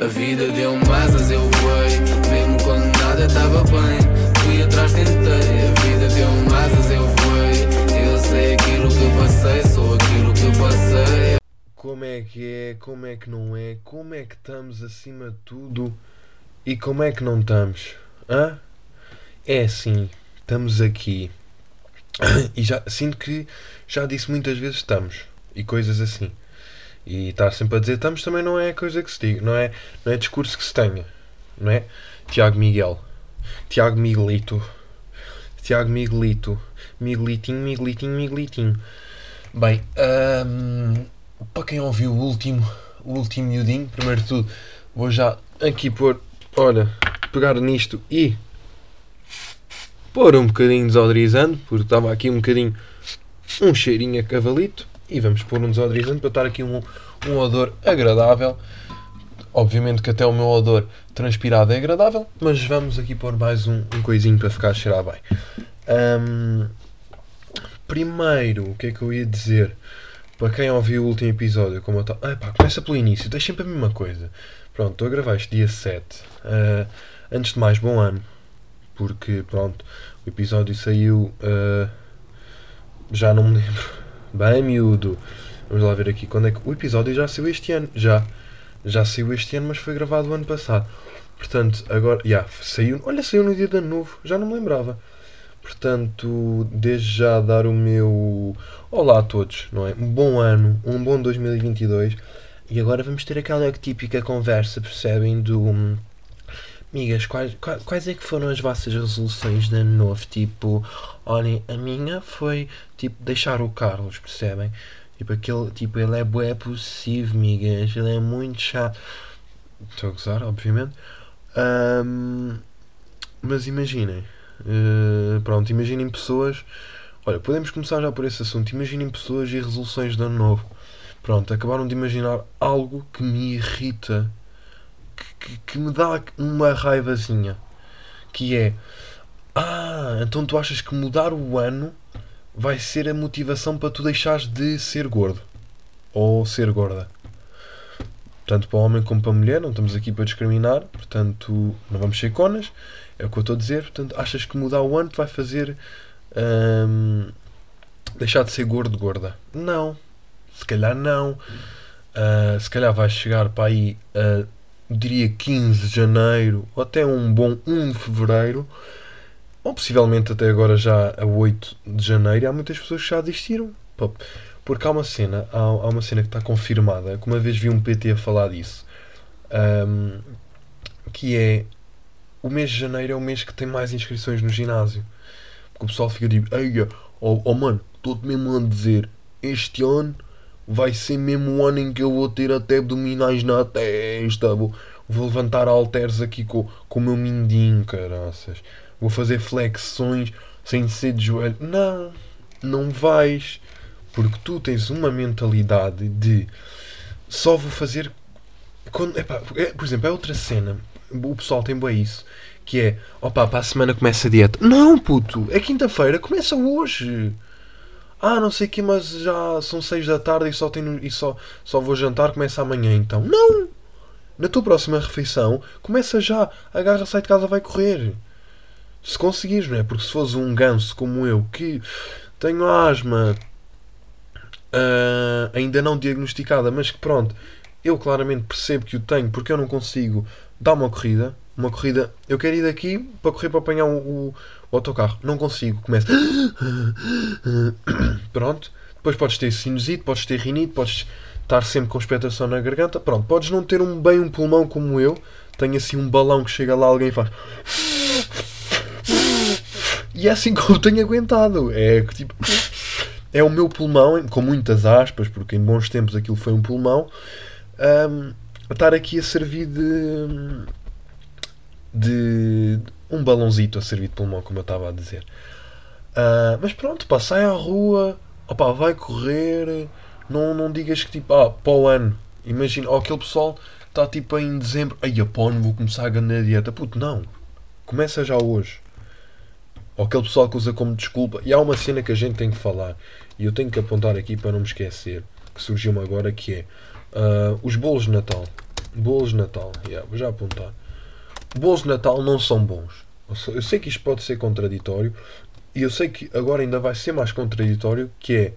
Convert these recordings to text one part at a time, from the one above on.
A vida deu-me asas, eu voei. Mesmo quando nada estava bem, fui atrás, tentei. A vida deu-me asas, eu voei. Eu sei aquilo que passei, sou aquilo que passei. Como é que é, como é que não é, como é que estamos acima de tudo e como é que não estamos? Hã? É assim, estamos aqui e já sinto que já disse muitas vezes estamos e coisas assim. E estar sempre a dizer estamos também não é coisa que se diga, não é, não é discurso que se tenha, não é? Tiago Miguel, Tiago Miguelito, Tiago Miguelito, Miguelitinho, Miguelitinho, Miguelitinho. Bem, hum, para quem ouviu o último, o último miudinho, primeiro de tudo, vou já aqui pôr, olha, pegar nisto e pôr um bocadinho desodorizante, porque estava aqui um bocadinho um cheirinho a cavalito e vamos pôr um desodorizante para estar aqui um, um odor agradável. Obviamente que até o meu odor transpirado é agradável, mas vamos aqui pôr mais um, um coisinho para ficar a cheirar bem. Hum, primeiro, o que é que eu ia dizer? Para quem ouviu o último episódio, como eu. Ah, pá, começa pelo início, deixa sempre a mesma coisa. Pronto, estou a gravar este dia 7. Uh, antes de mais, bom ano. Porque, pronto, o episódio saiu. Uh, já não me lembro. Bem miúdo. Vamos lá ver aqui quando é que. O episódio já saiu este ano. Já. Já saiu este ano, mas foi gravado o ano passado. Portanto, agora. Yeah, saiu. Olha, saiu no dia de ano novo. Já não me lembrava. Portanto, desde já dar o meu olá a todos, não é? Um bom ano, um bom 2022. E agora vamos ter aquela típica conversa, percebem? Do. Amigas, quais, quais é que foram as vossas resoluções de ano novo? Tipo, olhem, a minha foi tipo deixar o Carlos, percebem? Tipo, aquele, tipo, ele é bué possível, amigas, ele é muito chato. Estou a gozar, obviamente. Um, mas imaginem, uh, pronto, imaginem pessoas. Olha, podemos começar já por esse assunto. Imaginem pessoas e resoluções de ano novo. Pronto, acabaram de imaginar algo que me irrita que, que, me dá uma raivazinha. Que é. Ah, então tu achas que mudar o ano vai ser a motivação para tu deixares de ser gordo? Ou ser gorda? Tanto para o homem como para a mulher, não estamos aqui para discriminar, portanto, não vamos ser conas, é o que eu estou a dizer. Portanto, achas que mudar o ano te vai fazer hum, deixar de ser gordo, gorda? Não, se calhar não. Uh, se calhar vais chegar para aí a diria 15 de janeiro, ou até um bom 1 de fevereiro, ou possivelmente até agora já a 8 de janeiro, há muitas pessoas que já desistiram. Porque há uma cena, há, há uma cena que está confirmada, que uma vez vi um PT a falar disso, um, que é o mês de janeiro é o mês que tem mais inscrições no ginásio. Porque o pessoal fica tipo, ei, oh, oh mano, estou-te mesmo a dizer, este ano vai ser mesmo o ano em que eu vou ter até abdominais na testa. Vou, vou levantar halteres aqui com, com o meu mindinho, caraças. Vou fazer flexões sem ser de joelho. Não, não vais. Porque tu tens uma mentalidade de só vou fazer. Quando, epá, é, por exemplo, é outra cena. O pessoal tem bem isso. Que é, opa, para a semana começa a dieta. Não, puto, é quinta-feira, começa hoje ah, não sei o que, mas já são 6 da tarde e só, tenho, e só, só vou jantar, começa amanhã então. Não! Na tua próxima refeição, começa já, agarra, sai de casa, vai correr. Se conseguires, não é? Porque se fores um ganso como eu, que tenho asma, uh, ainda não diagnosticada, mas que pronto, eu claramente percebo que o tenho porque eu não consigo dar uma corrida. Uma corrida, eu quero ir daqui para correr para apanhar o, o autocarro. Não consigo. Começa. Pronto. Depois podes ter sinusite, podes ter rinite, podes estar sempre com expectação na garganta. Pronto. Podes não ter um, bem um pulmão como eu. Tenho assim um balão que chega lá, alguém faz. E é assim que eu tenho aguentado. É tipo. É o meu pulmão, com muitas aspas, porque em bons tempos aquilo foi um pulmão, um, a estar aqui a servir de. de um balãozito a servir de pulmão, como eu estava a dizer. Uh, mas pronto, pá, sai à rua, opa, vai correr, não, não digas que tipo, ah, para o ano, imagina, ou aquele pessoal está tipo em dezembro, ai, pá, não vou começar a ganhar dieta, puto, não, começa já hoje. Ou aquele pessoal que usa como desculpa, e há uma cena que a gente tem que falar, e eu tenho que apontar aqui para não me esquecer, que surgiu-me agora, que é uh, os bolos de Natal. Bolos de Natal. Yeah, vou já apontar. Bolos de Natal não são bons. Eu sei que isto pode ser contraditório. E eu sei que agora ainda vai ser mais contraditório. Que é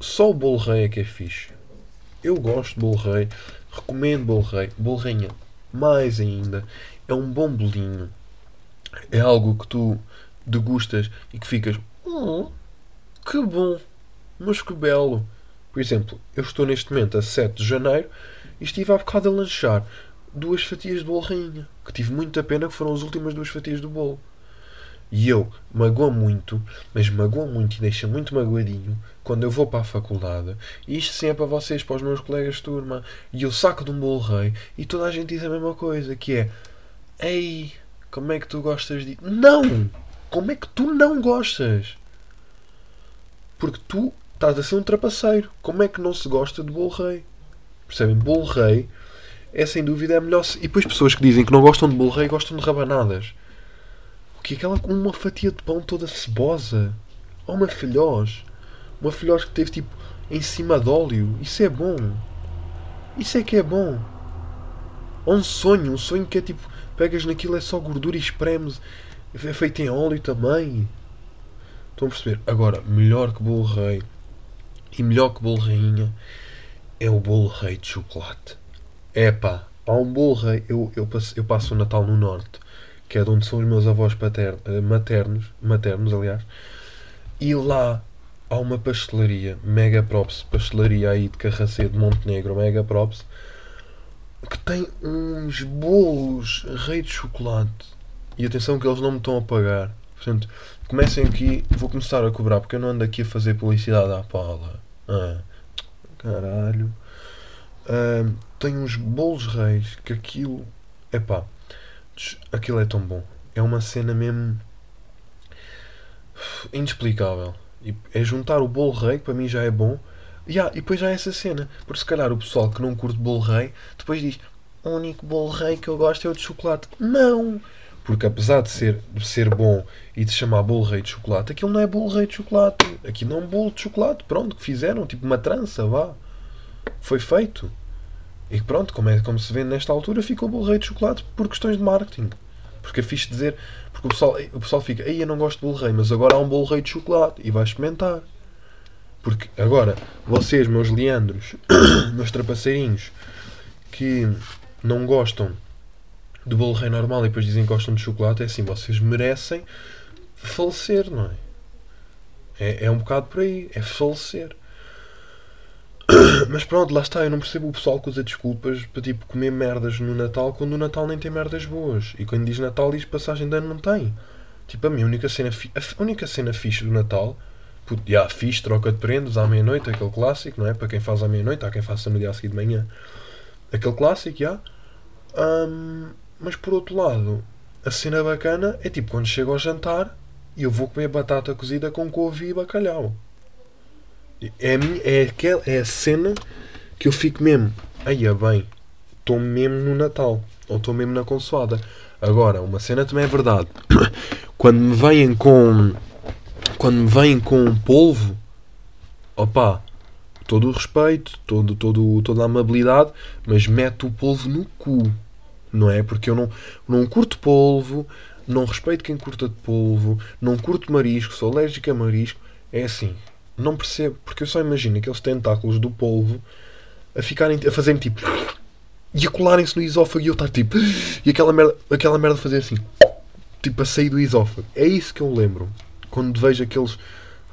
só o bolo rei é que é fixe. Eu gosto de bolo rei. Recomendo bolo rei. Bolo rainha mais ainda. É um bom bolinho. É algo que tu degustas e que ficas. Oh, que bom! Mas que belo! Por exemplo, eu estou neste momento a 7 de janeiro e estive há bocado a lanchar duas fatias de bolo rainha. Que tive muita pena que foram as últimas duas fatias do bolo. E eu magoa muito, mas magoa muito e deixa muito magoadinho quando eu vou para a faculdade. E isto sim é para vocês, para os meus colegas de turma. E eu saco de um bolo rei e toda a gente diz a mesma coisa, que é Ei, como é que tu gostas de. Não! Como é que tu não gostas? Porque tu estás a ser um trapaceiro. Como é que não se gosta de bolo rei? Percebem? Bolo rei é sem dúvida a melhor. E depois pessoas que dizem que não gostam de bolo rei gostam de rabanadas que aquela com uma fatia de pão toda cebosa. Ou uma filhós. Uma filhós que teve tipo em cima de óleo. Isso é bom. Isso é que é bom. Ou um sonho. Um sonho que é tipo. Pegas naquilo, é só gordura e espremes. É feito em óleo também. Estão a perceber? Agora, melhor que bolo rei e melhor que bolo rainha é o bolo rei de chocolate. É pá, há um bolo rei. Eu, eu, passo, eu passo o Natal no Norte que é de onde são os meus avós paternos, eh, maternos, maternos, aliás, e lá há uma pastelaria, Mega Props, pastelaria aí de Carracê de Montenegro, Mega Props, que tem uns bolos rei de chocolate. E atenção que eles não me estão a pagar. Portanto, comecem aqui, vou começar a cobrar, porque eu não ando aqui a fazer publicidade à pala. Ah, caralho. Ah, tem uns bolos reis que aquilo. Epá, aquilo é tão bom. É uma cena mesmo inexplicável. E é juntar o bolo rei, que para mim já é bom. Yeah, e depois já é essa cena. Porque se calhar o pessoal que não curte bolo rei, depois diz: o único bolo rei que eu gosto é o de chocolate. Não! Porque apesar de ser, de ser bom e de chamar bolo rei de chocolate, aquilo não é bolo rei de chocolate. Aquilo não é um bolo de chocolate. Pronto, que fizeram, tipo uma trança, vá. Foi feito. E pronto, como, é, como se vê nesta altura, ficou bolo rei de chocolate por questões de marketing. Porque é fixe dizer. Porque o pessoal, o pessoal fica, ei, eu não gosto de bolo rei, mas agora há um bolo rei de chocolate e vai experimentar. Porque agora, vocês, meus leandros, meus trapaceirinhos, que não gostam do bolo rei normal e depois dizem que gostam de chocolate, é assim, vocês merecem falecer, não é? É, é um bocado por aí, é falecer. Mas pronto, lá está, eu não percebo o pessoal que usa desculpas para tipo comer merdas no Natal quando o Natal nem tem merdas boas. E quando diz Natal diz passagem de ano não tem. Tipo, a minha única cena, a única cena fixe do Natal, puto, já fixe, troca de prendas à meia-noite, aquele clássico, não é? Para quem faz à meia-noite, há quem faça no dia a seguir de manhã. Aquele clássico, já. Um, mas por outro lado, a cena bacana é tipo quando chego ao jantar e eu vou comer batata cozida com couve e bacalhau. É a, minha, é, aquela, é a cena que eu fico mesmo. Aí é bem, estou mesmo no Natal. Ou estou mesmo na consoada. Agora, uma cena também é verdade. Quando me vêm com. Quando me vêm com polvo. Opa, todo o respeito, todo, todo, toda a amabilidade, mas mete o polvo no cu. Não é? Porque eu não, não curto polvo, não respeito quem curta de polvo, não curto marisco, sou alérgico a marisco. É assim, não percebo, porque eu só imagino aqueles tentáculos do polvo a ficarem a fazerem tipo e a colarem-se no esófago e eu estar tipo e aquela merda, aquela merda fazer assim tipo a sair do esófago. É isso que eu lembro quando vejo aqueles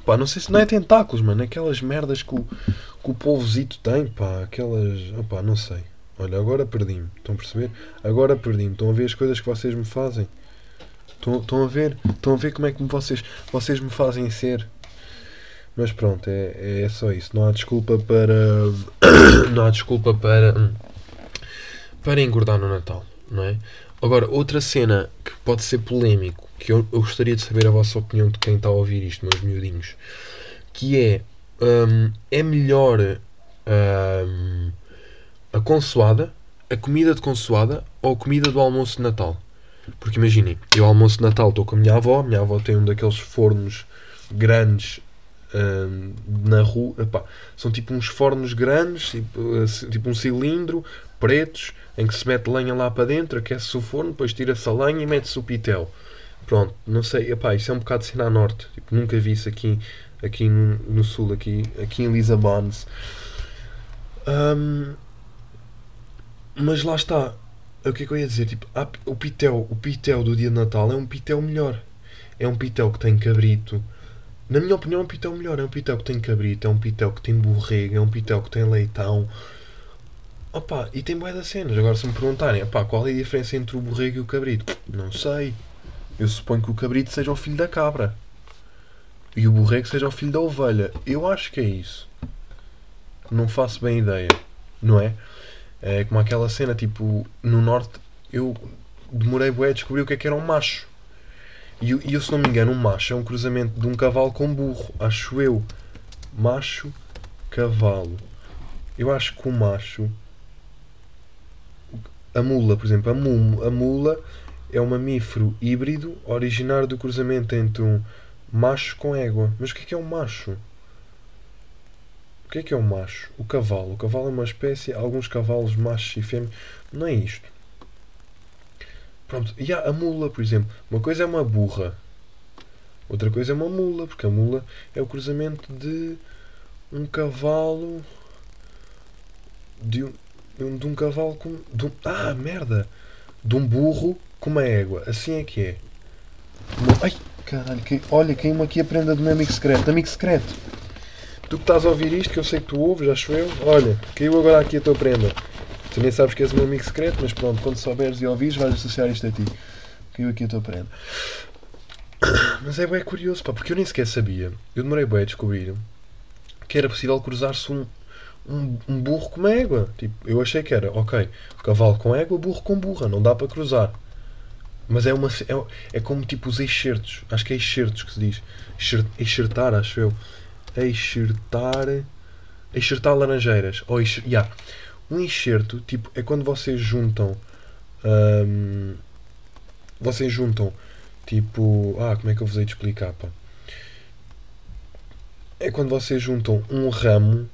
pá, não sei se não é tentáculos, mano, aquelas merdas que o, que o polvozito tem, pá, aquelas, opá, não sei. Olha, agora perdi-me, estão a perceber? Agora perdi-me, estão a ver as coisas que vocês me fazem. Estão, estão a ver? Estão a ver como é que vocês, vocês me fazem ser? Mas pronto, é, é só isso. Não há desculpa para. não há desculpa para. Hum, para engordar no Natal, não é? Agora, outra cena que pode ser polémico, que eu, eu gostaria de saber a vossa opinião de quem está a ouvir isto, meus miudinhos, que é. Um, é melhor um, a consoada, a comida de consoada ou a comida do almoço de Natal? Porque imaginem, eu almoço de Natal estou com a minha avó, a minha avó tem um daqueles fornos grandes hum, na rua. Epá, são tipo uns fornos grandes, tipo, assim, tipo um cilindro, pretos, em que se mete lenha lá para dentro, aquece-se o forno, depois tira-se a lenha e mete-se o pitel. Pronto, não sei, epá, isso é um bocado de cena a norte. Tipo, nunca vi isso aqui, aqui no, no sul, aqui, aqui em Lisabon. Hum, mas lá está. O que é que eu ia dizer? Tipo, o pitel, o pitel do dia de Natal é um pitel melhor. É um pitel que tem cabrito. Na minha opinião, é um pitel melhor. É um pitel que tem cabrito, é um pitel que tem borrega, é um pitel que tem leitão. Opa, e tem bué das cenas. Agora, se me perguntarem, opá, qual é a diferença entre o borrego e o cabrito? Não sei. Eu suponho que o cabrito seja o filho da cabra. E o borrego seja o filho da ovelha. Eu acho que é isso. Não faço bem ideia. Não é? É como aquela cena, tipo, no norte, eu demorei bué a descobrir o que é que era um macho. E, eu- se não me engano, um macho é um cruzamento de um cavalo com burro. Acho eu. Macho, cavalo. Eu acho que o macho. A mula, por exemplo, a, mu- a mula é um mamífero híbrido originário do cruzamento entre um macho com égua. Mas o que é que é um macho? O que é que é um macho? O cavalo. O cavalo é uma espécie, alguns cavalos machos e fêmeas. Não é isto. Pronto, e há a mula, por exemplo. Uma coisa é uma burra. Outra coisa é uma mula, porque a mula é o cruzamento de um cavalo. De um, de um, cavalo com. de um- ah, merda! De um burro com uma égua. Assim é que é. Ai, caralho, que, olha, caiu-me aqui a prenda do meu amigo secreto. Amigo secreto! Tu que estás a ouvir isto, que eu sei que tu ouves, acho eu. Olha, caiu agora aqui a tua prenda. Tu nem sabes que és o meu amigo secreto, mas pronto, quando souberes e ouvires, vais associar isto a ti. Caiu aqui a tua prenda. Mas é bem curioso, pá, porque eu nem sequer sabia. Eu demorei bem a descobrir que era possível cruzar-se um, um, um burro com uma égua. Tipo, eu achei que era, ok, cavalo com égua, burro com burra, não dá para cruzar. Mas é uma é, é como tipo os excertos. Acho que é excertos que se diz. Excer- Excertar, acho eu. Excertar. Excertar laranjeiras. Ou excer, yeah. Um enxerto, tipo, é quando vocês juntam. hum, vocês juntam, tipo. Ah, como é que eu vos hei de explicar, pá? É quando vocês juntam um ramo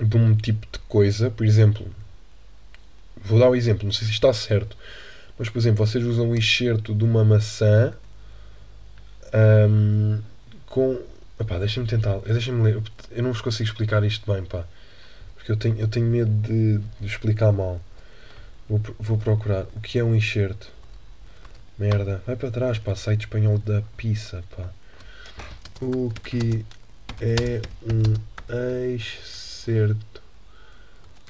de um tipo de coisa, por exemplo. Vou dar um exemplo, não sei se está certo. Mas, por exemplo, vocês usam um enxerto de uma maçã hum, com. Deixa-me tentar. Deixa-me ler. Eu não vos consigo explicar isto bem, pá. Porque eu tenho, eu tenho medo de, de explicar mal. Vou, vou procurar. O que é um enxerto? Merda. Vai para trás, pá. Site espanhol da pizza, pá. O que é um excerto?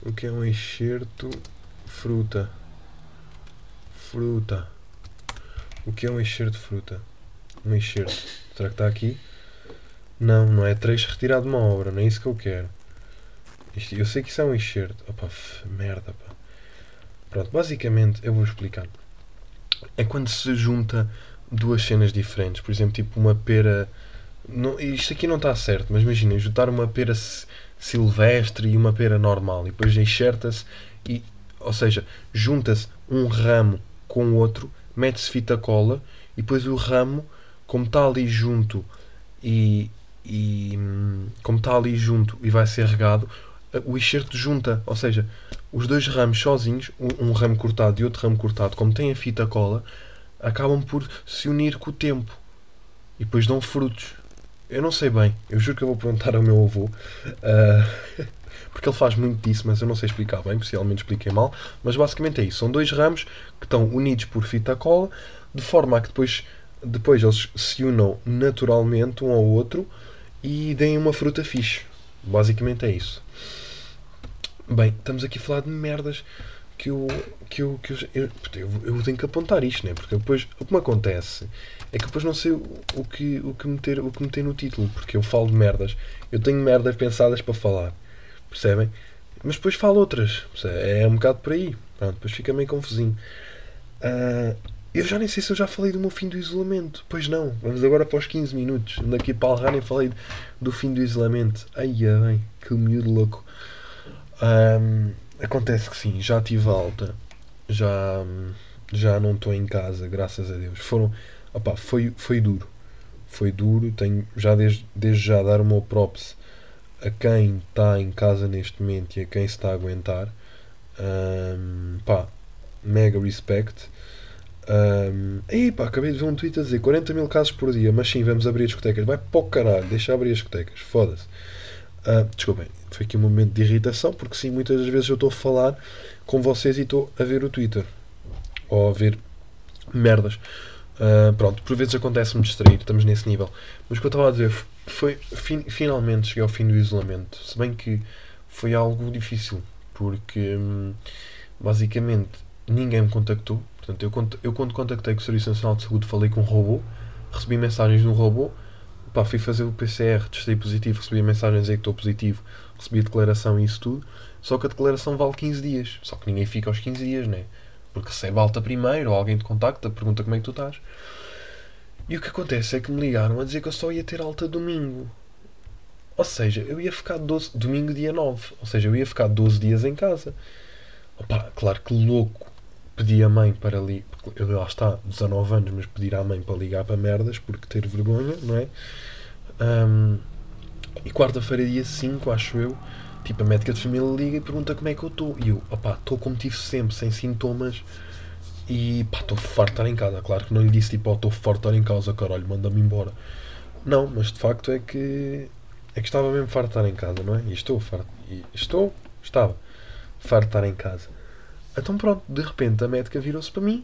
O que é um enxerto? Fruta. Fruta. O que é um enxerto de fruta? Um enxerto. Será que está aqui? Não, não é trecho retirado de uma obra. Não é isso que eu quero. Isto- eu sei que isso é um enxerto. Opa, f- merda, pá. Pronto, basicamente, eu vou explicar. É quando se junta duas cenas diferentes. Por exemplo, tipo uma pera. Não, isto aqui não está certo, mas imaginem, juntar uma pera si- silvestre e uma pera normal. E depois enxerta-se e. Ou seja, junta-se um ramo com o outro, mete-se fita cola e depois o ramo, como está ali junto e, e como está ali junto e vai ser regado, o enxerto junta, ou seja, os dois ramos sozinhos, um, ramo cortado e outro ramo cortado, como tem a fita cola, acabam por se unir com o tempo e depois dão frutos. Eu não sei bem, eu juro que eu vou perguntar ao meu avô, ah, porque ele faz muito disso, mas eu não sei explicar bem, possivelmente expliquei mal. Mas basicamente é isso: são dois ramos que estão unidos por fita cola, de forma a que depois, depois eles se unam naturalmente um ao outro e deem uma fruta fixe. Basicamente é isso. Bem, estamos aqui a falar de merdas que eu. que eu, que eu, eu, eu, tenho que apontar isto, né? Porque depois o que me acontece é que depois não sei o, o, que, o, que meter, o que meter no título, porque eu falo de merdas. Eu tenho merdas pensadas para falar, percebem? Mas depois falo outras, é um bocado por aí. Pronto, depois fica meio confusinho. Ah, eu já nem sei se eu já falei do meu fim do isolamento. Pois não, vamos agora para os 15 minutos. Ando aqui para alrar e falei do fim do isolamento. Ai, bem, que miúdo louco. Ahm, acontece que sim, já tive alta. Já, já não estou em casa, graças a Deus. Foram, opá, foi, foi duro. foi duro. Tenho já desde, desde já dar o meu props a quem está em casa neste momento e a quem se está a aguentar. Um, pá, mega respect. Um, pá, acabei de ver um tweet a dizer 40 mil casos por dia, mas sim, vamos abrir as discotecas. Vai para o caralho, deixa abrir as discotecas, foda-se. Uh, desculpem, foi aqui um momento de irritação, porque sim, muitas das vezes eu estou a falar com vocês e estou a ver o Twitter ou a ver merdas. Uh, pronto, por vezes acontece-me distrair, estamos nesse nível. Mas o que eu estava a dizer foi, fin finalmente cheguei ao fim do isolamento. Se bem que foi algo difícil, porque hum, basicamente ninguém me contactou. Portanto, eu, eu quando contactei com o Serviço Nacional de Saúde falei com um robô, recebi mensagens de um robô, pá, fui fazer o PCR, testei positivo, recebi mensagens aí que estou positivo, recebi a declaração e isso tudo. Só que a declaração vale 15 dias. Só que ninguém fica aos 15 dias, né? Porque recebe alta primeiro, ou alguém te contacta, pergunta como é que tu estás. E o que acontece é que me ligaram a dizer que eu só ia ter alta domingo. Ou seja, eu ia ficar 12, domingo dia 9. Ou seja, eu ia ficar 12 dias em casa. Opa, claro que louco. Pedi a mãe para ali. Eu lá está, 19 anos, mas pedir à mãe para ligar para merdas porque ter vergonha, não é? Um, e quarta-feira, dia 5, acho eu, tipo, a médica de família liga e pergunta como é que eu estou. E eu, opá, estou como tive sempre, sem sintomas. E pá, estou farto de estar em casa. Claro que não lhe disse tipo, estou farto de estar em casa, caralho, manda-me embora. Não, mas de facto é que. É que estava mesmo farto de estar em casa, não é? E estou farto. E estou, estava farto de estar em casa. Então pronto, de repente a médica virou-se para mim.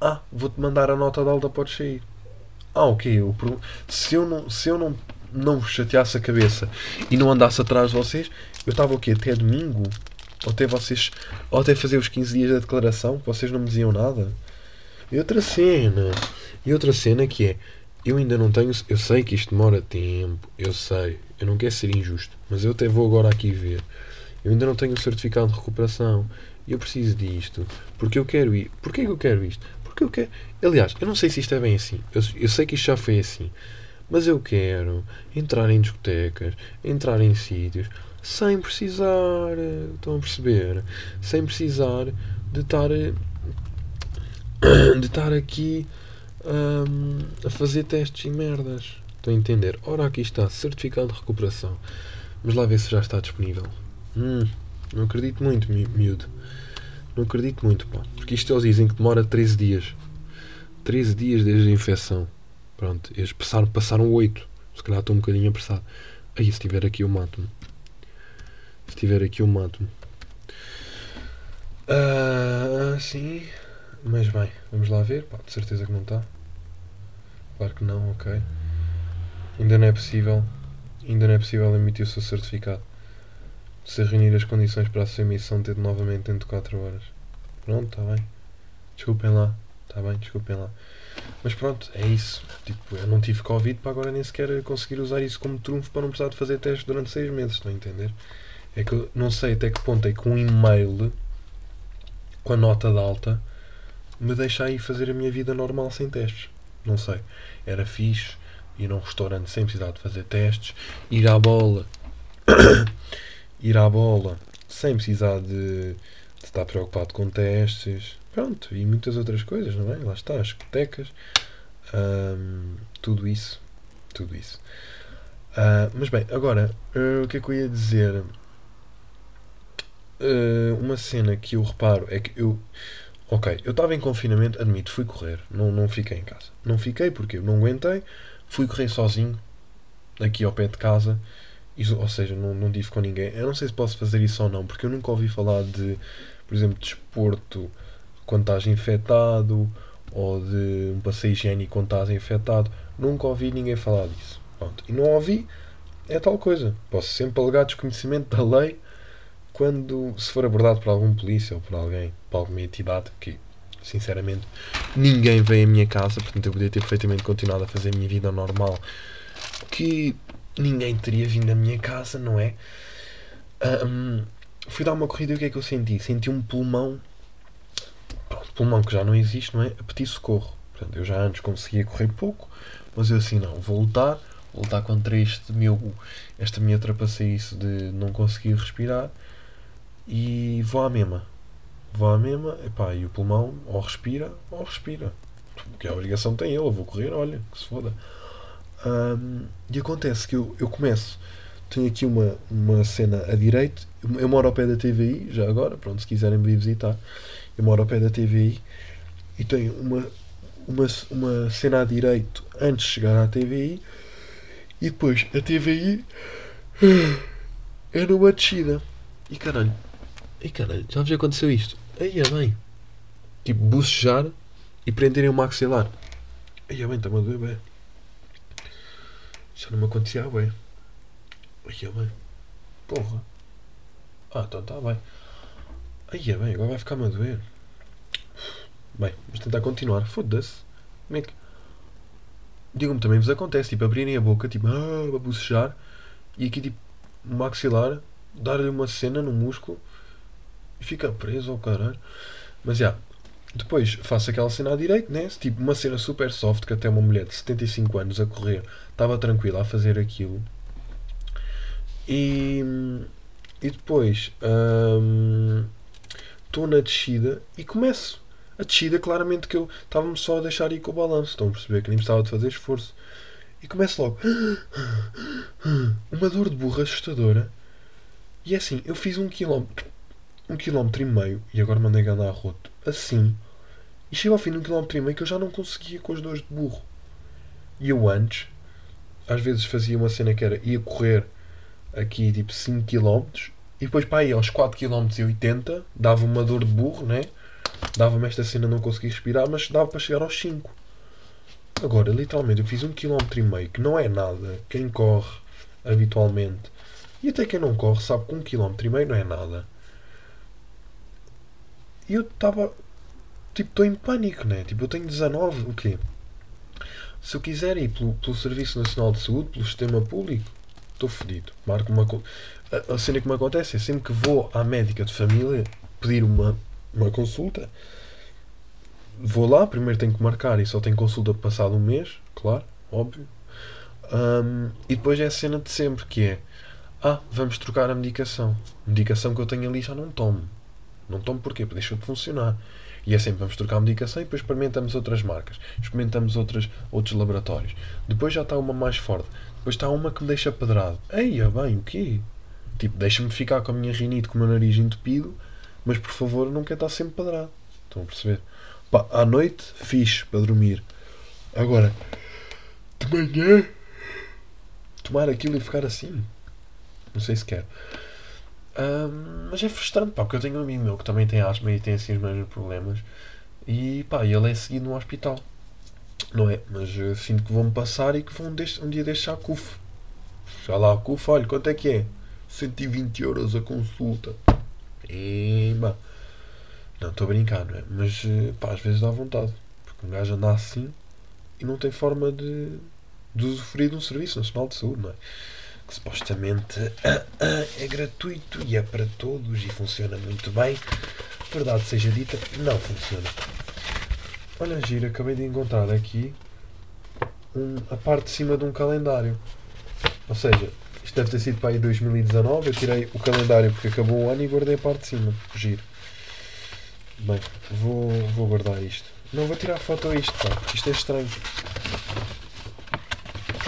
Ah, vou-te mandar a nota de alta, podes sair. Ah, ok. Eu, se eu não, se eu não, não chateasse a cabeça e não andasse atrás de vocês, eu estava o quê? Até domingo? Ou até vocês. Ou até fazer os 15 dias da declaração, vocês não me diziam nada. E outra cena. E outra cena que é. Eu ainda não tenho. Eu sei que isto demora tempo. Eu sei. Eu não quero ser injusto. Mas eu até vou agora aqui ver. Eu ainda não tenho o certificado de recuperação. Eu preciso disto. Porque eu quero ir. Porquê que eu quero isto? Porque eu quero. Aliás, eu não sei se isto é bem assim. Eu, eu sei que isto já foi assim. Mas eu quero entrar em discotecas, entrar em sítios, sem precisar, estão a perceber? Sem precisar de estar de estar aqui um, a fazer testes e merdas. Estão a entender? Ora, aqui está, certificado de recuperação. Mas lá ver se já está disponível. Hum, não acredito muito, mi miúdo. Não acredito muito, pá. Porque isto eles dizem que demora 13 dias. 13 dias desde a infecção. Pronto, eles passaram, passaram 8. Se calhar estou um bocadinho apressado. Aí, se tiver aqui, eu mato-me. Se tiver aqui, eu mato-me. Uh, sim. Mas bem, vamos lá ver. Pá, de certeza que não está. Claro que não, ok. Ainda não é possível. Ainda não é possível emitir o seu certificado. Se reunir as condições para a sua emissão, ter novamente dentro de 4 horas. Pronto, está bem. Desculpem lá. Está bem, desculpem lá. Mas pronto, é isso. Tipo, eu não tive Covid para agora nem sequer conseguir usar isso como trunfo para não precisar de fazer testes durante 6 meses, estão a entender? É que eu não sei até que ponto é que um e-mail com a nota de alta me deixa aí fazer a minha vida normal sem testes. Não sei. Era fixe ir a um restaurante sem precisar de fazer testes, ir à bola, ir à bola sem precisar de, de, estar preocupado com testes, pronto, e muitas outras coisas, não é? Lá está, as discotecas, tudo isso, tudo isso. Uh, mas bem, agora, uh, o que é que eu ia dizer? uh, uma cena que eu reparo é que eu. Ok, eu estava em confinamento, admito, fui correr, não, não fiquei em casa. Não fiquei porque eu não aguentei, fui correr sozinho, aqui ao pé de casa, isso, ou seja, não, não com ninguém. Eu não sei se posso fazer isso ou não, porque eu nunca ouvi falar de, por exemplo, desporto quando estás infectado, ou de um passeio higiênico quando estás infectado. Nunca ouvi ninguém falar disso. Pronto. E não ouvi, é tal coisa. Posso sempre alegar desconhecimento da lei quando se for abordado por algum polícia ou por alguém, por alguma entidade, que sinceramente ninguém veio à minha casa, portanto eu poderia ter perfeitamente continuado a fazer a minha vida normal, que ninguém teria vindo à minha casa, não é? Um, fui dar uma corrida e o que é que eu senti? Senti um pulmão, pronto, pulmão que já não existe, não é? A pedir socorro. Portanto, eu já antes conseguia correr pouco, mas eu assim, não, vou lutar, vou lutar contra este meu, esta minha trapaceirice de não conseguir respirar e vou à mesma. Vou à mesma, epá, e o pulmão ou respira ou respira. Porque a obrigação tem ele, eu vou correr, olha, que se foda. Ahm, e acontece que eu, eu começo, tenho aqui uma, uma cena à direita, eu moro ao pé da TVI, já agora, pronto, se quiserem vir visitar, eu moro ao pé da TVI e tenho uma, uma, uma cena à direito antes de chegar à TVI e depois a TVI é numa descida. E caralho, e caralho, já vos aconteceu isto? Aí é bem. Tipo, bocejar e prenderem o maxilar. Aí é bem, está-me a doer bem. Já não me acontecia bem. Aí é bem. Porra. Ah, então está bem. Aí é bem, agora vai ficar-me a doer. Bem, vamos tentar continuar. Foda-se. Como é que. Digam-me também, vos acontece, tipo, abrirem a boca, tipo, ah, a bocejar, e aqui, tipo, maxilar, dar-lhe uma cena no músculo e fica preso ao caralho. Mas já, depois faço aquela cena à direita, né? Tipo, uma cena super soft que até uma mulher de 75 anos a correr estava tranquila a fazer aquilo. E, e depois estou hum, na descida e começo a descida, claramente que eu estava-me só a deixar ir com o balanço. Estão a perceber que nem precisava de fazer esforço. E começo logo. Uma dor de burra assustadora. E é assim, eu fiz um quilómetro. Um quilómetro e meio. E agora mandei andar a roto. Assim. E chego ao fim de um quilómetro e meio que eu já não conseguia com as dores de burro. E eu antes, às vezes fazia uma cena que era ia correr aqui tipo 5 km e depois para aí aos 4 km e 80 dava uma dor de burro, né? Dava-me esta cena, não conseguia respirar, mas dava para chegar aos 5. Agora, literalmente, eu fiz um quilómetro e meio, que não é nada. Quem corre habitualmente, e até quem não corre, sabe que um quilómetro e meio não é nada. E eu estava. Tipo, estou em pânico, né? Tipo, eu tenho 19, o quê? Se eu quiser ir pelo, pelo Serviço Nacional de Saúde, pelo sistema público, estou fodido. Marco uma. A, a cena que me acontece é sempre que vou à médica de família pedir uma uma consulta. Vou lá, primeiro tenho que marcar e só tenho consulta passado um mês, claro, óbvio. Um, e depois é a cena de sempre que é Ah, vamos trocar a medicação. Medicação que eu tenho ali já não tomo. Não tomo porquê? Porque deixou de funcionar. E é sempre vamos trocar a medicação e depois experimentamos outras marcas. Experimentamos outras, outros laboratórios. Depois já está uma mais forte. Depois está uma que me deixa pedrado. Eia, bem, o quê? Tipo, deixa-me ficar com a minha rinite, com o meu nariz entupido mas por favor, não quer estar sempre padrado. Estão a perceber? Pá, à noite, fixe para dormir. Agora, de manhã, tomar aquilo e ficar assim. Não sei se quero. Um, mas é frustrante, pá, porque eu tenho um amigo meu que também tem asma e tem assim os mesmos problemas. E pá, ele é seguido no hospital. Não é? Mas eu sinto que vão-me passar e que vão um dia deixar CUF. Já lá a CUF, olha, quanto é que é? 120 euros a consulta. Eba. Não, estou a brincar, não é? Mas eh, pá, às vezes dá vontade. Porque um gajo anda assim e não tem forma de, de usufruir de um Serviço Nacional de Saúde, não é? Que supostamente é gratuito e é para todos e funciona muito bem. Verdade seja dita, não funciona. Olha, gira, acabei de encontrar aqui um, a parte de cima de um calendário. Ou seja, isto deve ter sido para aí 2019. Eu tirei o calendário porque acabou o ano e guardei a parte de cima. Giro. Bem, vou, vou guardar isto. Não vou tirar foto a isto, pá, isto é estranho.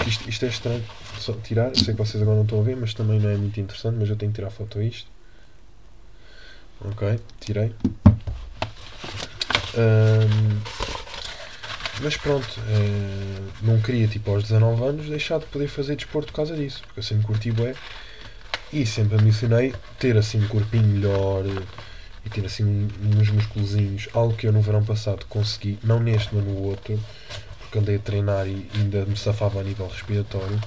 Isto, isto é estranho. Só tirar, sei que vocês agora não estão a ver, mas também não é muito interessante, mas eu tenho que tirar foto a isto. Ok, tirei. Um, mas pronto, eh, não queria, tipo, aos 19 anos, deixar de poder fazer desporto por causa disso, porque eu sempre curti bué e sempre ambicionei ter assim um corpinho melhor e ter assim uns musculozinhos, algo que eu no verão passado consegui, não neste, mas no outro, porque andei a treinar e ainda me safava a nível respiratório,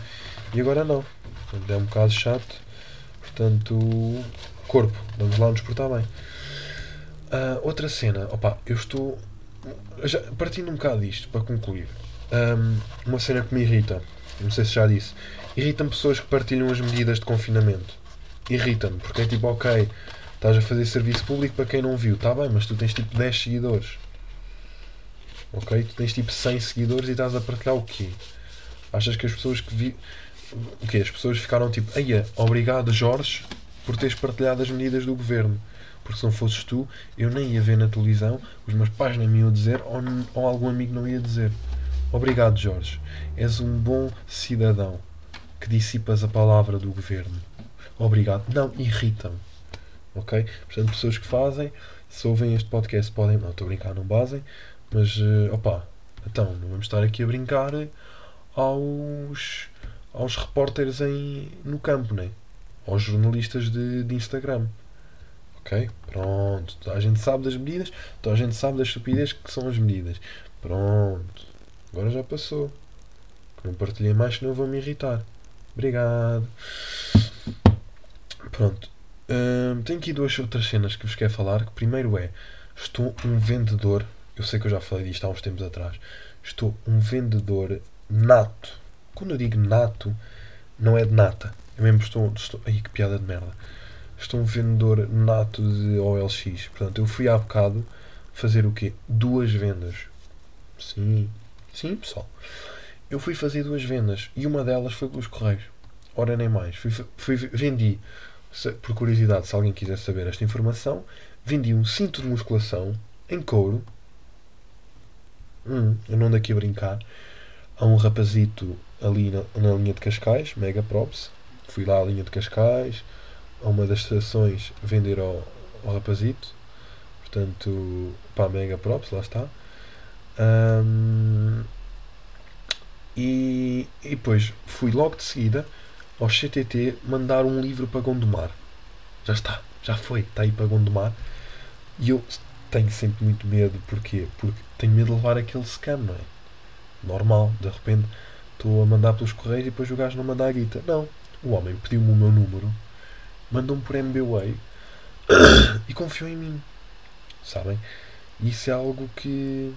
e agora não. é um bocado chato, portanto, corpo, vamos lá nos portar bem. Uh, outra cena, opa, eu estou já, partindo um bocado disto, para concluir, um, uma cena que me irrita, não sei se já disse, irritam pessoas que partilham as medidas de confinamento. Irritam-me, porque é tipo, ok, estás a fazer serviço público para quem não viu, está bem, mas tu tens tipo 10 seguidores. Ok? Tu tens tipo 100 seguidores e estás a partilhar o quê? Achas que as pessoas que. O quê? As pessoas ficaram tipo, eia, obrigado Jorge por teres partilhado as medidas do governo porque se não fosses tu, eu nem ia ver na televisão, os meus pais nem me iam dizer, ou, ou algum amigo não ia dizer. Obrigado, Jorge. És um bom cidadão que dissipas a palavra do governo. Obrigado. Não, irritam. Ok? Portanto, pessoas que fazem, se ouvem este podcast, podem. Não, estou a brincar, não basem. Mas, uh, opa, então, não vamos estar aqui a brincar aos, aos repórteres em, no campo, né? Aos jornalistas de, de Instagram. Ok? Pronto. Toda a gente sabe das medidas, toda a gente sabe das estupidez que são as medidas. Pronto. Agora já passou. Não partilhei mais, senão vou me irritar. Obrigado. Pronto. Hum, tenho aqui duas outras cenas que vos quero falar. Que primeiro é, estou um vendedor. Eu sei que eu já falei disto há uns tempos atrás. Estou um vendedor nato. Quando eu digo nato, não é de nata. Eu mesmo estou. estou ai, que piada de merda. Estou um vendedor nato de OLX. Portanto, eu fui há bocado fazer o quê? Duas vendas. Sim. Sim, pessoal. Eu fui fazer duas vendas e uma delas foi pelos Correios. Ora, nem mais. Fui, fui, vendi por curiosidade, se alguém quiser saber esta informação, vendi um cinto de musculação em couro. Hum, eu não ando aqui a brincar. A um rapazito ali na, na linha de Cascais, Mega Props. Fui lá à linha de Cascais, a uma das estações, vender ao, ao rapazito. Portanto, pá, Mega Props, lá está. Um, e, e depois fui logo de seguida ao CTT mandar um livro para Gondomar. Já está, já foi, está aí para Gondomar. E eu tenho sempre muito medo, porquê? Porque tenho medo de levar aquele scam, não é? Normal, de repente estou a mandar pelos correios e depois o gajo não manda a guita. Não, o homem pediu-me o meu número, mandou-me por MBWay e confiou em mim. Sabem? Isso é algo que.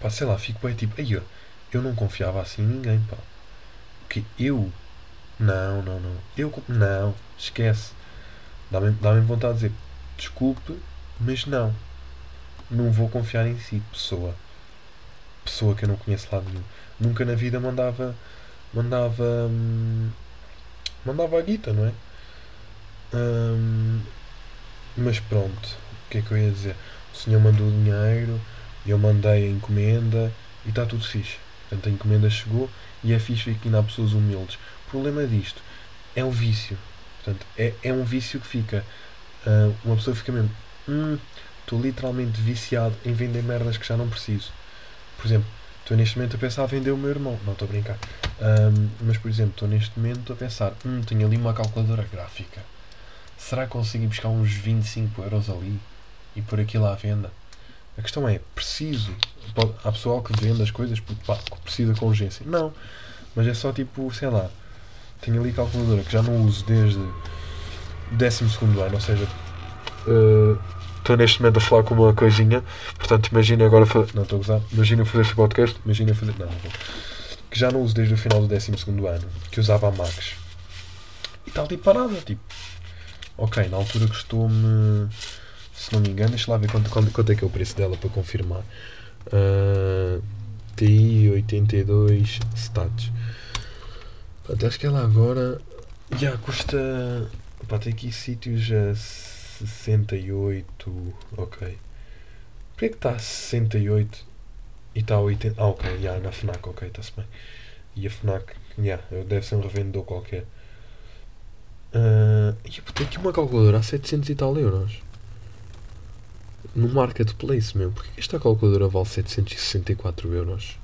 Pá, sei lá, fico bem tipo. Aí, eu não confiava assim em ninguém, pá. Que eu não, não, não. Eu. Não, esquece. Dá-me dá vontade de dizer desculpe, mas não. Não vou confiar em si, pessoa. Pessoa que eu não conheço lá nenhum. Nunca na vida mandava. Mandava. Hum, mandava a guita, não é? Hum, mas pronto. O que é que eu ia dizer? O senhor mandou o dinheiro, eu mandei a encomenda e está tudo fixe. Portanto, a encomenda chegou e é fixe que ainda há pessoas humildes. O problema disto é o vício. Portanto, é, é um vício que fica. Uh, uma pessoa fica mesmo. Estou hum, literalmente viciado em vender merdas que já não preciso. Por exemplo, estou neste momento a pensar a vender o meu irmão. Não, estou a brincar. Um, mas, por exemplo, estou neste momento a pensar: hum, tenho ali uma calculadora gráfica. Será que consigo buscar uns 25 euros ali e por aquilo à venda? A questão é: preciso. Há pessoal que vende as coisas porque pá, precisa com urgência. Não. Mas é só tipo, sei lá tenho ali calculadora que já não uso desde o 12 ano, ou seja, estou neste momento a falar com uma coisinha, portanto imagina agora fazer. Não estou a gozar, imagina fazer este podcast, imagina fazer. Não, que já não uso desde o final do 12 ano, que usava a Max. E está ali parada, tipo. Ok, na altura custou-me. Se não me engano, deixa lá ver quanto, quanto, quanto é que é o preço dela para confirmar. Uh, TI 82 stats. Pronto, acho que ela agora já custa. Pá, tem aqui sítios a 68. Ok. Por que está a 68 e está a 80? Ah, ok, já na Fnac, ok, está-se bem. E a Fnac, já, deve ser um revendedor qualquer. Uh, e tem aqui uma calculadora a 700 e tal euros. No marketplace, meu. Porquê que esta calculadora vale 764 euros?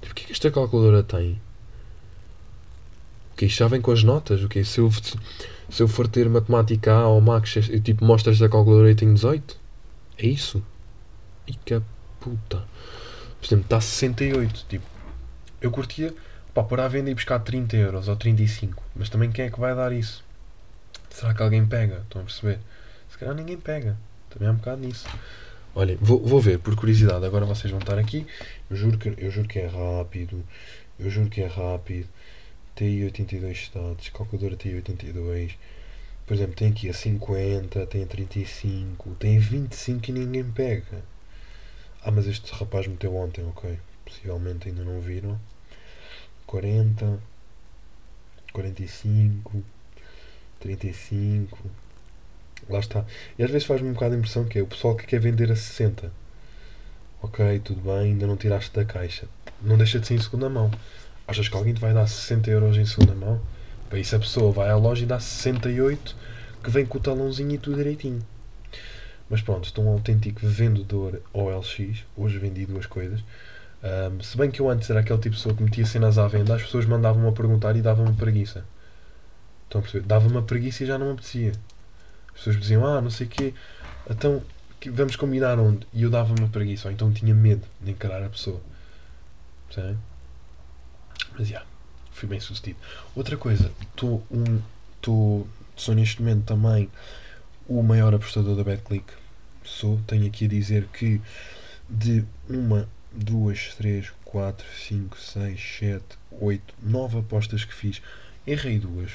Porquê que esta calculadora tem que isto já vem com as notas. O que se eu, se eu for ter matemática A ou Max, eu tipo mostras da calculadora e tenho 18? É isso? E que puta. Por exemplo, está 68. Tipo, eu curtia pá, pôr à venda e buscar 30 euros ou 35. Mas também quem é que vai dar isso? Será que alguém pega? Estão a perceber? Se calhar ninguém pega. Também é um bocado nisso. Olhem, vou, vou ver, por curiosidade. Agora vocês vão estar aqui. Eu juro, que, eu juro que é rápido. Eu juro que é rápido. TI 82 estados, calculadora TI 82. Por exemplo, tem aqui a 50, tem a 35, tem a 25 e ninguém pega. Ah, mas este rapaz meteu ontem, ok. Possivelmente ainda não viram. 40, 45, 35. Lá está. E às vezes faz-me um bocado a impressão que é o pessoal que quer vender a 60. Ok, tudo bem, ainda não tiraste da caixa. Não deixa de ser em segunda mão. Achas que alguém te vai dar 60 euros em segunda mão? Para isso a pessoa vai à loja e dá 68 que vem com o talãozinho e tudo direitinho. Mas pronto, estou um autêntico vendedor OLX. Hoje vendi duas coisas. Um, se bem que eu antes era aquele tipo de pessoa que metia cenas à venda, as pessoas mandavam-me a perguntar e davam-me preguiça. Estão a perceber? Dava-me a preguiça e já não me apetecia. As pessoas diziam, ah, não sei o quê, então vamos combinar onde? E eu dava-me a preguiça, ou então tinha medo de encarar a pessoa. Percebem? Mas já, yeah, fui bem sucedido. Outra coisa, estou um. Tô, sou neste momento também o maior apostador da BetClick. Sou, tenho aqui a dizer que de uma, duas, três, quatro, cinco, seis, sete, oito, nove apostas que fiz, errei duas.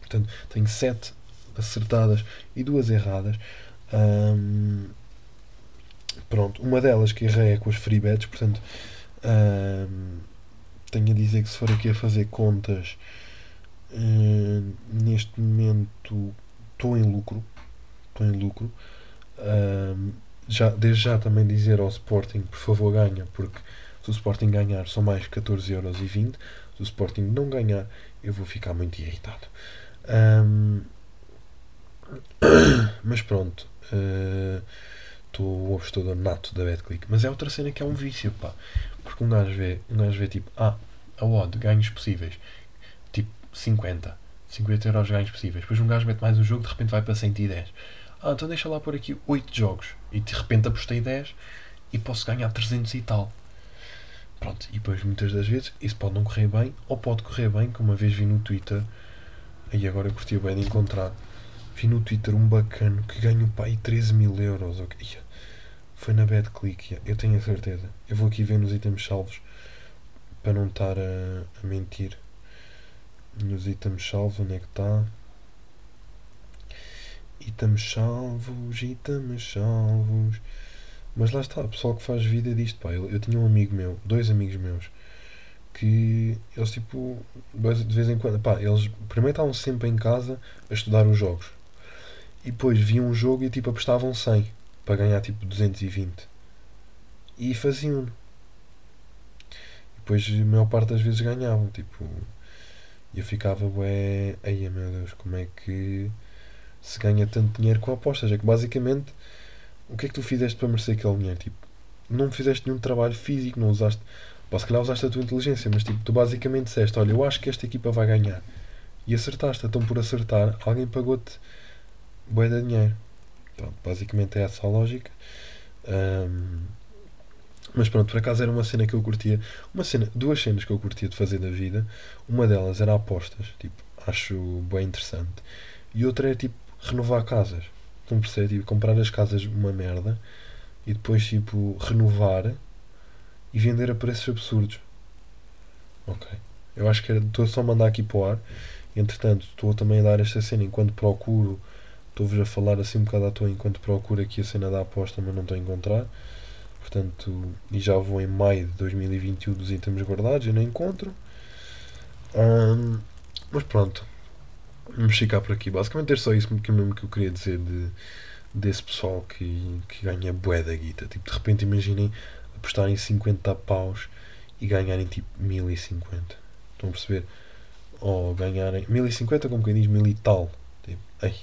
Portanto, tenho sete acertadas e duas erradas. pronto, uma delas que errei é com as free bets, portanto, tenho a dizer que se for aqui a fazer contas, uh, neste momento estou em lucro. Estou em lucro. Uh, já, desde já também dizer ao Sporting, por favor, ganha, porque se o Sporting ganhar são mais 14,20€. Se o Sporting não ganhar, eu vou ficar muito irritado. Mas pronto. Estou o apostador nato da BetClick. Mas é outra cena que é um vício, pá. Porque um gajo vê, um gajo vê tipo, ah, a odd, ganhos possíveis. Tipo, 50. 50 euros ganhos possíveis. Depois um gajo mete mais um jogo, de repente vai para 110. Ah, então deixa lá por aqui 8 jogos. E de repente apostei 10 e posso ganhar 300 e tal. Pronto, e depois muitas das vezes isso pode não correr bem, ou pode correr bem, como uma vez vi no Twitter, e agora curti bem de encontrar. Vi no Twitter um bacano que ganhou pai 13 mil euros. Okay. Foi na Bad Click, eu tenho a certeza. Eu vou aqui ver nos itens salvos para não estar a, a mentir. Nos itens salvos, onde é que está? Itens salvos, itens salvos. Mas lá está, o pessoal que faz vida disto, pá. Eu, eu tinha um amigo meu, dois amigos meus, que eles tipo, de vez em quando, pá, eles primeiro estavam sempre em casa a estudar os jogos. E depois viam um jogo e tipo apostavam 100 para ganhar tipo 220. E faziam-no. E depois a maior parte das vezes ganhavam, tipo. E eu ficava, ué, ai meu Deus, como é que se ganha tanto dinheiro com apostas? É que basicamente, o que é que tu fizeste para merecer aquele dinheiro? Tipo, não fizeste nenhum trabalho físico, não usaste. Pá, se calhar usaste a tua inteligência, mas tipo, tu basicamente disseste: Olha, eu acho que esta equipa vai ganhar. E acertaste. Então, por acertar, alguém pagou-te bué de dinheiro. Pronto, basicamente é essa a lógica. Um, mas pronto, por acaso era uma cena que eu curtia. Uma cena, duas cenas que eu curtia de fazer da vida. Uma delas era apostas, tipo, acho bem interessante. E outra é tipo renovar casas. Percebe? Tipo, comprar as casas uma merda e depois tipo renovar e vender a preços absurdos. Ok. Eu acho que estou só a mandar aqui para o ar. Entretanto, estou também a dar esta cena enquanto procuro. Estou-vos a falar assim um bocado à toa enquanto procuro aqui a cena da aposta, mas não estou a encontrar. Portanto, e já vou em maio de 2021 dos itens guardados e não encontro. Um, mas pronto, vamos ficar por aqui. Basicamente é só isso que, mesmo que eu queria dizer de, desse pessoal que, que ganha bué da guita. Tipo, de repente imaginem apostarem 50 paus e ganharem tipo 1050. Estão a perceber? Ou ganharem 1050 como quem diz mil e tal. Tipo, ei,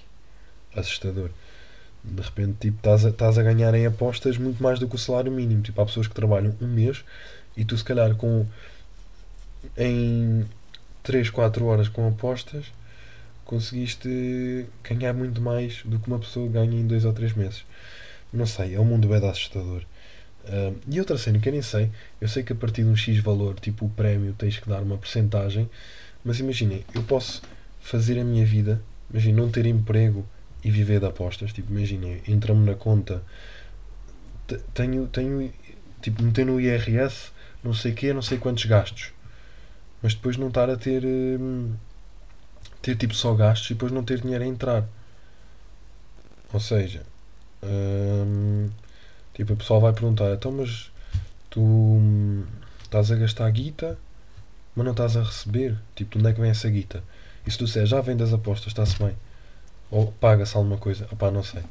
assustador. De repente tipo, estás, a, estás a ganhar em apostas muito mais do que o salário mínimo. Tipo, há pessoas que trabalham um mês e tu se calhar com em 3, 4 horas com apostas conseguiste ganhar muito mais do que uma pessoa ganha em 2 ou 3 meses. Não sei, é um mundo bem assustador. Uh, e outra cena que eu nem sei, eu sei que a partir de um X valor, tipo o prémio, tens que dar uma porcentagem, mas imaginem, eu posso fazer a minha vida, imaginem, não ter emprego e viver de apostas, tipo, imaginem, entramos na conta, tenho, tenho, tipo, meter no IRS, não sei quê, não sei quantos gastos, mas depois não estar a ter, hum, ter tipo só gastos e depois não ter dinheiro a entrar. Ou seja, hum, Tipo, o pessoal vai perguntar, então, mas tu hum, estás a gastar guita, mas não estás a receber. Tipo, de onde é que vem essa guita? E se tu disser, já vem das apostas, está-se bem. Ou paga-se alguma coisa. Opá, não sei.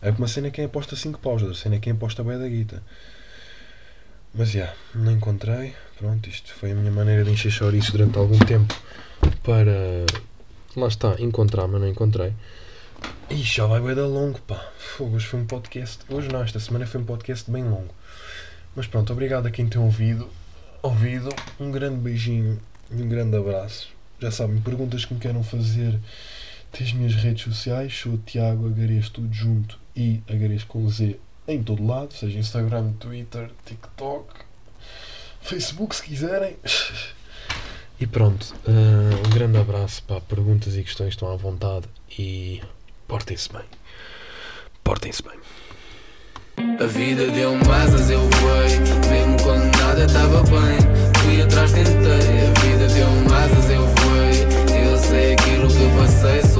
É uma cena é quem aposta 5 paus, outra cena é quem aposta bem da guita. Mas já, yeah, não encontrei. Pronto, isto foi a minha maneira de encher chouriços durante algum tempo para. Lá está, encontrar, mas não encontrei. E já vai bem da longo, pá. Fogo, hoje foi um podcast. Hoje não, esta semana foi um podcast bem longo. Mas pronto, obrigado a quem tem ouvido. Ouvido. Um grande beijinho e um grande abraço. Já sabem, perguntas que me queiram fazer. Tens minhas redes sociais, sou o Tiago Agares, tudo junto e Agares com Z em todo lado, seja Instagram, Twitter, TikTok, Facebook se quiserem. E pronto, uh, um grande abraço para perguntas e questões estão à vontade e portem-se bem. Portem-se bem. A vida deu asas, eu voei, mesmo quando nada estava bem. Fui atrás, tentei. A vida deu asas, eu voei, eu sei aquilo que eu passei.